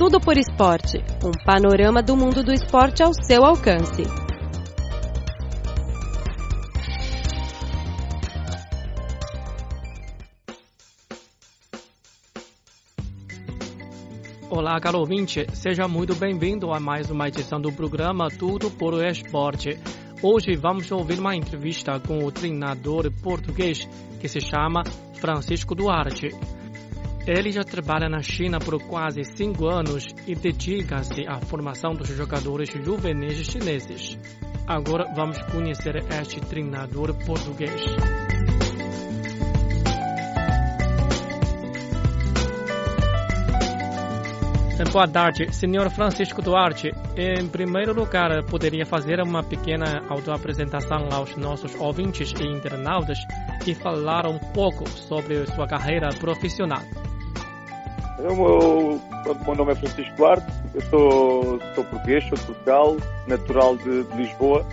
Tudo por Esporte um panorama do mundo do esporte ao seu alcance. Olá, caro ouvinte, seja muito bem-vindo a mais uma edição do programa Tudo por Esporte. Hoje vamos ouvir uma entrevista com o treinador português que se chama Francisco Duarte. Ele já trabalha na China por quase cinco anos e dedica-se à formação dos jogadores juvenis chineses. Agora vamos conhecer este treinador português. Boa tarde, senhor Francisco Duarte. Em primeiro lugar, poderia fazer uma pequena autoapresentação aos nossos ouvintes e internautas e falar um pouco sobre sua carreira profissional. O meu, meu nome é Francisco Duarte, eu sou, sou português, sou de Portugal, natural de, de Lisboa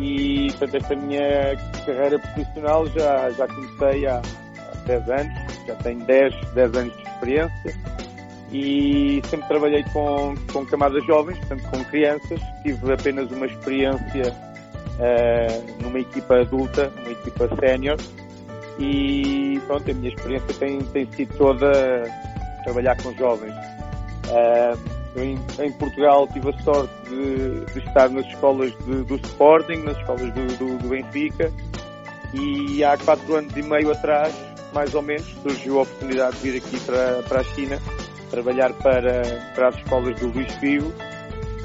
e portanto, esta minha carreira profissional já, já comecei há, há 10 anos, já tenho 10, 10 anos de experiência e sempre trabalhei com, com camadas jovens, portanto com crianças, tive apenas uma experiência uh, numa equipa adulta, uma equipa sénior e pronto, a minha experiência tem, tem sido toda trabalhar com jovens. Uh, em, em, Portugal tive a sorte de, de estar nas escolas de, do Sporting, nas escolas do, do, do, Benfica e há quatro anos e meio atrás, mais ou menos, surgiu a oportunidade de vir aqui para, para a China trabalhar para, para as escolas do Luís Figo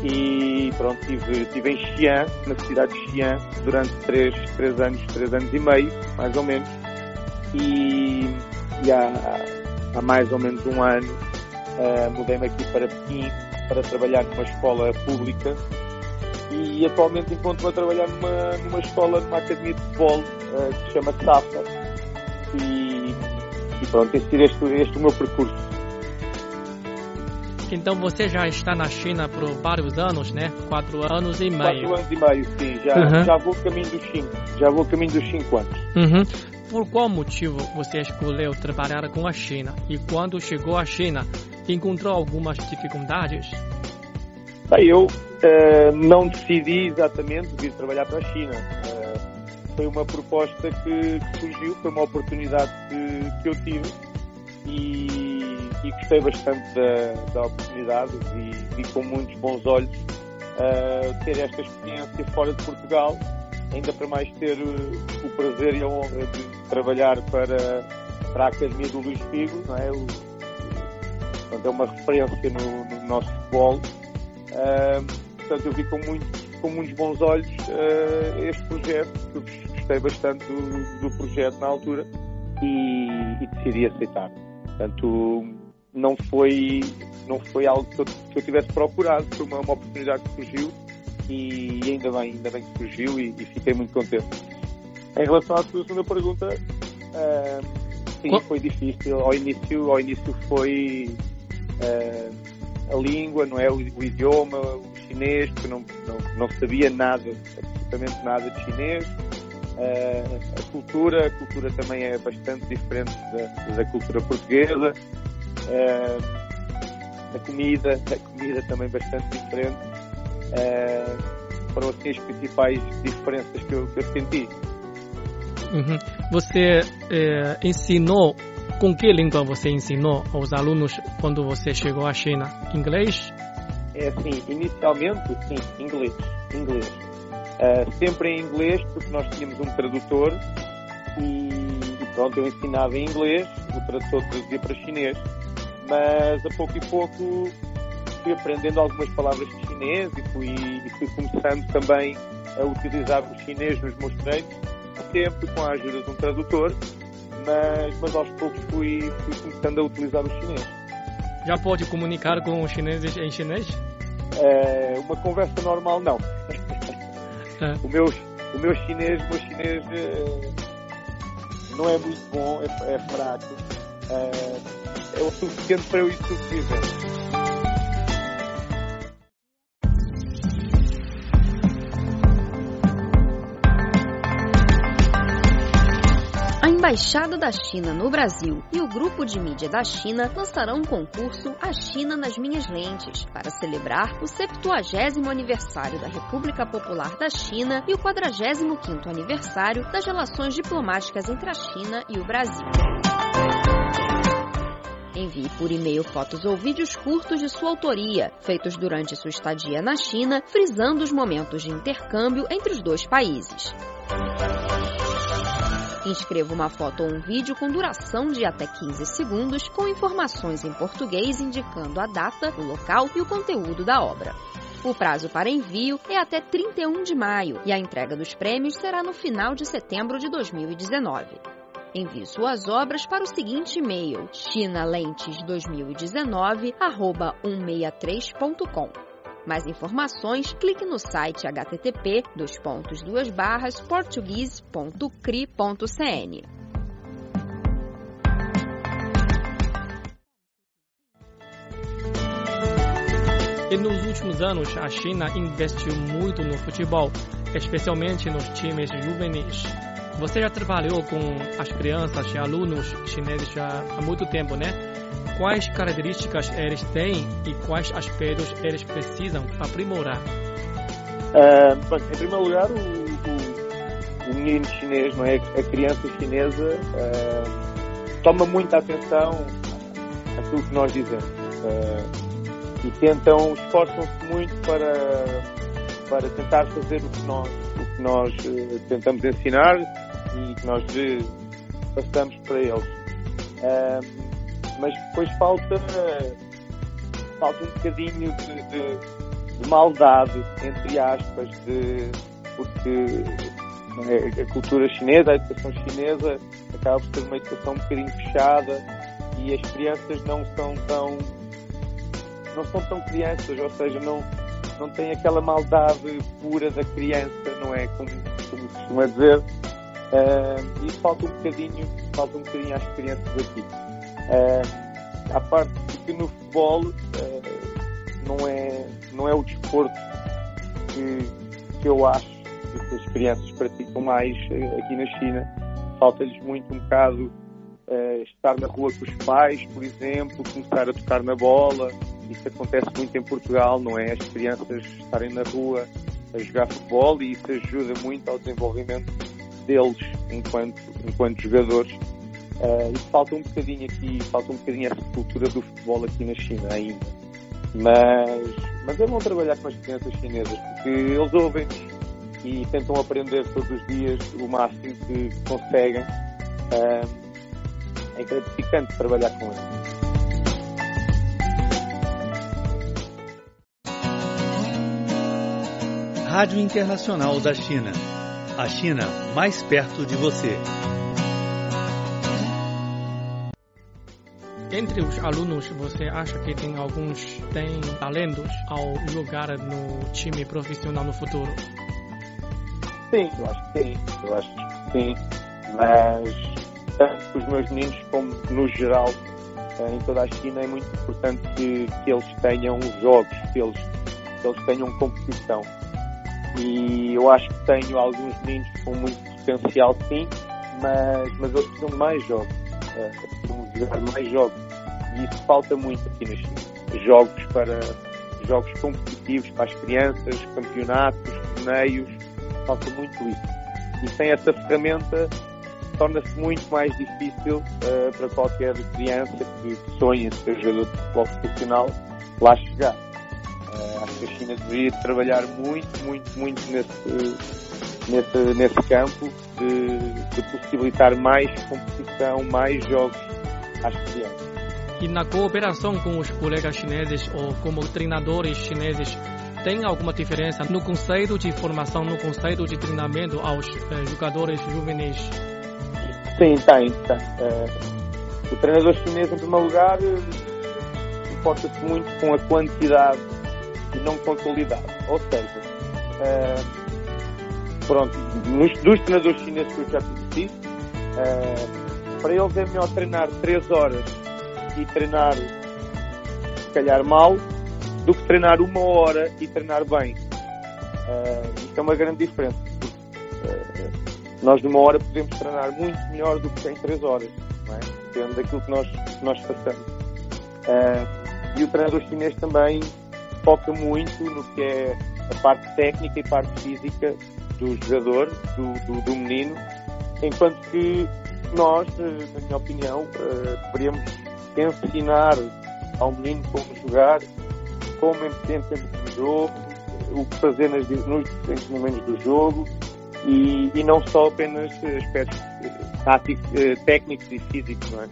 e pronto, estive, estive em Xi'an, na cidade de Xi'an, durante três, três anos, três anos e meio, mais ou menos, e, e há, há mais ou menos um ano uh, mudei-me aqui para Pequim para trabalhar numa escola pública e atualmente encontro-me a trabalhar numa, numa escola, numa academia de futebol uh, que se chama SAFA e, e pronto, esse, este, este é o meu percurso. Então você já está na China por vários anos, né? Quatro anos e meio. Quatro anos e meio, sim. Já, uhum. já vou caminho dos cinco. Já vou caminho dos cinco anos. Uhum por qual motivo você escolheu trabalhar com a China e quando chegou à China encontrou algumas dificuldades? Bem, eu uh, não decidi exatamente vir trabalhar para a China. Uh, foi uma proposta que, que, surgiu, foi uma oportunidade que, que eu tive e, e, gostei bastante da, da oportunidade e vi com muitos bons olhos uh, ter esta experiência fora de Portugal ainda para mais ter o prazer e a honra de trabalhar para, para a Academia do Luís Figo, não é? O, portanto, é uma referência no, no nosso futebol. Uh, portanto, eu vi com, muito, com muitos bons olhos uh, este projeto, gostei bastante do, do projeto na altura e, e, decidi aceitar. Portanto, não foi, não foi algo que eu, que eu tivesse procurado, foi uma, uma oportunidade que surgiu e ainda bem, ainda bem que surgiu e, e fiquei muito contente. Em relação à tua segunda pergunta, uh, sim, Qual? foi difícil. Ao início, ao início foi uh, a língua, não é? O, o, idioma, o chinês, porque não, não, não sabia nada, absolutamente nada de chinês. Uh, a cultura, a cultura também é bastante diferente da, da cultura portuguesa. a comida, a comida também bastante diferente. Foram assim as principais diferenças que eu, que eu senti. Uhum. Você é, ensinou, com que língua você ensinou aos alunos quando você chegou à China? Inglês? É assim, inicialmente, sim, inglês. inglês. Uh, sempre em inglês, porque nós tínhamos um tradutor e, e, pronto, eu ensinava em inglês, o tradutor traduzia para chinês, mas a pouco e pouco fui aprendendo algumas palavras de chinês e fui, e fui começando também a utilizar o chinês nos meus treinos sempre com a ajuda de um tradutor, mas, mas aos poucos fui, fui começando a utilizar o chinês. Já pode comunicar com os chineses em chinês? É, uma conversa normal, não. É. O, meu, o meu chinês, o meu chinês é, não é muito bom, é, é fraco. É, é o suficiente para eu ir sobrevivendo. Embaixada da China no Brasil e o Grupo de Mídia da China lançarão um concurso A China nas Minhas Lentes para celebrar o 70 aniversário da República Popular da China e o 45º aniversário das relações diplomáticas entre a China e o Brasil. Envie por e-mail fotos ou vídeos curtos de sua autoria, feitos durante sua estadia na China, frisando os momentos de intercâmbio entre os dois países. Inscreva uma foto ou um vídeo com duração de até 15 segundos, com informações em português indicando a data, o local e o conteúdo da obra. O prazo para envio é até 31 de maio e a entrega dos prêmios será no final de setembro de 2019. Envie suas obras para o seguinte e-mail: chinalentes2019@163.com. Mais informações, clique no site http portuguese.cri.cn. E nos últimos anos, a China investiu muito no futebol, especialmente nos times juvenis. Você já trabalhou com as crianças e alunos chineses há muito tempo, né? Quais características eles têm e quais aspectos eles precisam aprimorar? Uh, em primeiro lugar, o, o, o, menino chinês, não é? a criança chinesa, uh, toma muita atenção àquilo que nós dizemos. Uh, e tentam, esforçam-se muito para, para tentar fazer o que nós, o que nós tentamos ensinar e que nós passamos para eles. Mas depois falta, falta um bocadinho de, de, de maldade, entre aspas, de, porque é, a cultura chinesa, a educação chinesa, acaba por ser uma educação um bocadinho fechada e as crianças não são tão não são tão crianças, ou seja, não, não têm aquela maldade pura da criança, não é? Como, como costuma dizer. Uh, e falta um bocadinho, falta um bocadinho às crianças aqui. Uh, à parte que no futebol uh, não, é, não é o desporto que, que eu acho que as crianças praticam mais aqui na China. Falta-lhes muito um bocado estar na rua com os pais, por exemplo, começar a tocar na bola. Isso acontece muito em Portugal, não é? As crianças estarem na rua a jogar futebol e isso ajuda muito ao desenvolvimento deles enquanto, enquanto jogadores. Uh, e falta um bocadinho aqui, falta um bocadinho essa cultura do futebol aqui na China ainda. Mas, mas é bom trabalhar com as crianças chinesas, porque eles ouvem-nos e tentam aprender todos os dias o máximo que conseguem. Uh, é gratificante trabalhar com eles. Rádio Internacional da China a China mais perto de você. Entre os alunos, você acha que tem alguns têm talentos ao jogar no time profissional no futuro? Sim, eu acho que sim. Eu acho que sim. Mas tanto os meus meninos como no geral eh, em toda a China é muito importante que, que eles tenham jogos, que eles, que eles tenham competição e eu acho que tenho alguns meninos com muito potencial sim, mas, mas eles precisam de mais jogos, uh, jogar mais jogos e isso falta muito aqui China. Jogos para jogos competitivos para as crianças, campeonatos, torneios, falta muito isso. E sem essa ferramenta torna-se muito mais difícil uh, para qualquer criança que sonha ser jogador de futebol profissional lá chegar. Uh, acho que a China deveria trabalhar muito, muito, muito nesse, nesse, nesse campo de, de possibilitar mais competição, mais jogos às crianças. E na cooperação com os colegas chineses ou como treinadores chineses, tem alguma diferença no conceito de formação, no conceito de treinamento aos eh, jogadores juvenis? Sim, tem. tem. Uh, o treinador chinês, em primeiro lugar, importa-se muito com a quantidade e não com a qualidade. Ou seja, uh, pronto, nos, dos treinadores chineses que eu já conheci, uh, para eles é melhor treinar 3 horas e treinar se calhar mal do que treinar uma hora e treinar bem. Uh, isto é uma grande diferença. nós numa hora podemos treinar muito melhor do que em três horas, é? Depende daquilo que nós, que nós façamos. Uh, e o treinador chinês também foca muito no que é a parte técnica e parte física do jogador, do, do, do menino, enquanto que nós, na minha opinião, uh, deveríamos ensinar ao menino como jogar, como entender no jogo, o que fazer nas, nos diferentes momentos do jogo e, e não só apenas aspectos táticos, eh, técnicos e físicos, não é?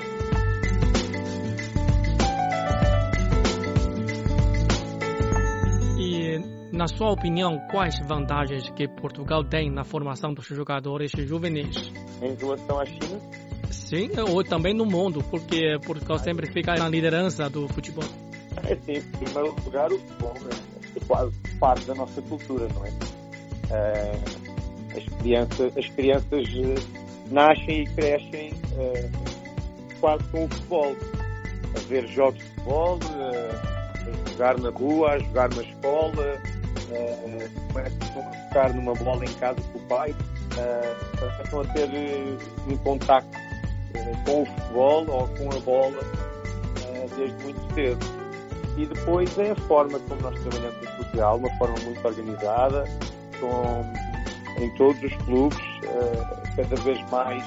E, na sua opinião, quais vantagens que Portugal tem na formação dos jogadores juvenis? Em relação à China? Sim, ou também no mundo, porque Portugal sempre fica na liderança do futebol. É sim, em primeiro lugar, o futebol é quase parte da nossa cultura, não é? é as crianças, as crianças eh, nascem e crescem uh, quase com o futebol. A ver jogos de futebol, uh, a jogar na rua, a jogar na escola, começam a tocar numa bola em casa com o pai, começam a ter um contacto com o futebol ou com a bola desde muito cedo. E depois é a forma como nós trabalhamos em Portugal, uma forma muito organizada, com em todos os clubes, uh, cada vez mais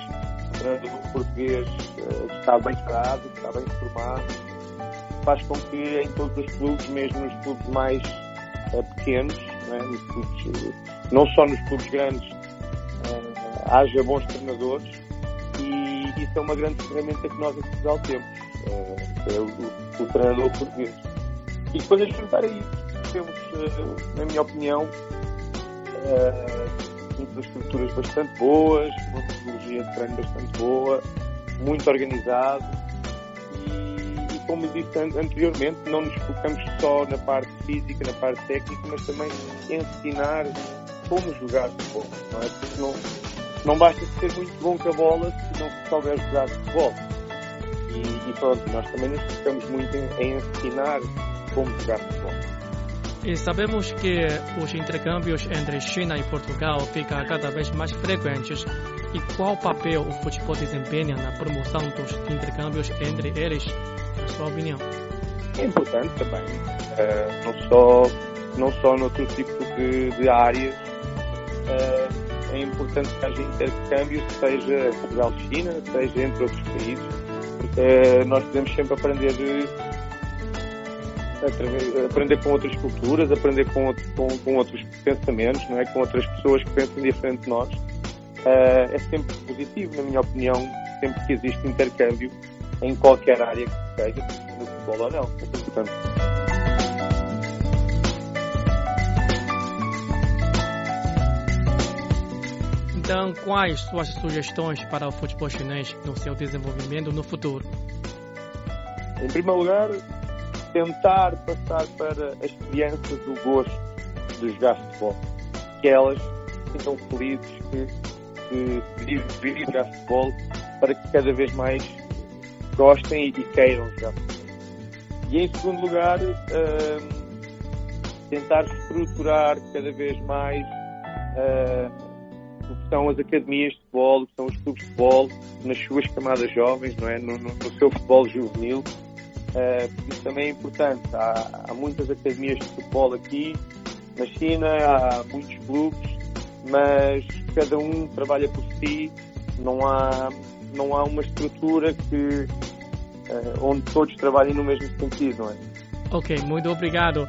o português uh, está bem parado, está bem formado, faz com que em todos os clubes, mesmo nos clubes mais pequenos, nos clubes, não só nos clubes grandes, haja bons treinadores é uma grande ferramenta que nós em Portugal temos, é o, o, treinador português. E depois a juntar a isso, temos, na minha opinião, infraestruturas bastante boas, uma metodologia de treino bastante boa, muito organizado e, e, como disse anteriormente, não nos focamos só na parte física, na parte técnica, mas também ensinar como jogar futebol, não é? Porque não, não basta ser muito bom com a bola se não souber jogar futebol. E, e pronto, nós também nos focamos muito em, em ensinar como jogar futebol. E sabemos que os intercâmbios entre China e Portugal ficam cada vez mais frequentes. E qual papel o futebol desempenha na promoção dos intercâmbios entre eles, na sua opinião? É importante também, uh, não só não só noutro tipo de, de áreas. Uh, é importante que haja intercâmbio, seja Portugal-China, seja entre outros países, porque uh, nós podemos sempre aprender aprender com outras culturas, aprender com, outro, com, com, outros pensamentos, não é? com outras pessoas que pensam diferente de nós. Uh, é sempre positivo, na minha opinião, sempre que existe intercâmbio em qualquer área que seja, no futebol ou não. É Então, quais suas sugestões para o futebol chinês no seu desenvolvimento no futuro? Em primeiro lugar, tentar passar para as crianças o gosto de jogar futebol. Que elas sintam felizes que, que vivem jogar futebol para que cada vez mais gostem e queiram jogar futebol. E em segundo lugar, uh, tentar estruturar cada vez mais uh, o que são as academias de futebol, que são os clubes de futebol nas suas camadas jovens, não é? no, no, no seu futebol juvenil, Uh, isso também é importante. Há, há, muitas academias de futebol aqui na China, há muitos clubes, mas cada um trabalha por si. Não há, não há uma estrutura que, uh, onde todos trabalhem no mesmo sentido, não é? Ok, muito obrigado.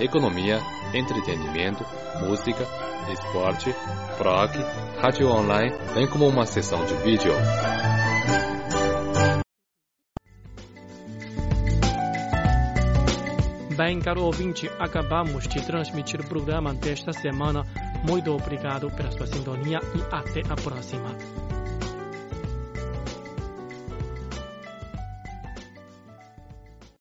economia, entretenimento, música, esporte, prog, rádio online, bem como uma sessão de vídeo. Bem, caro ouvinte, acabamos de transmitir o programa desta semana. Muito obrigado pela sua sintonia e até a próxima.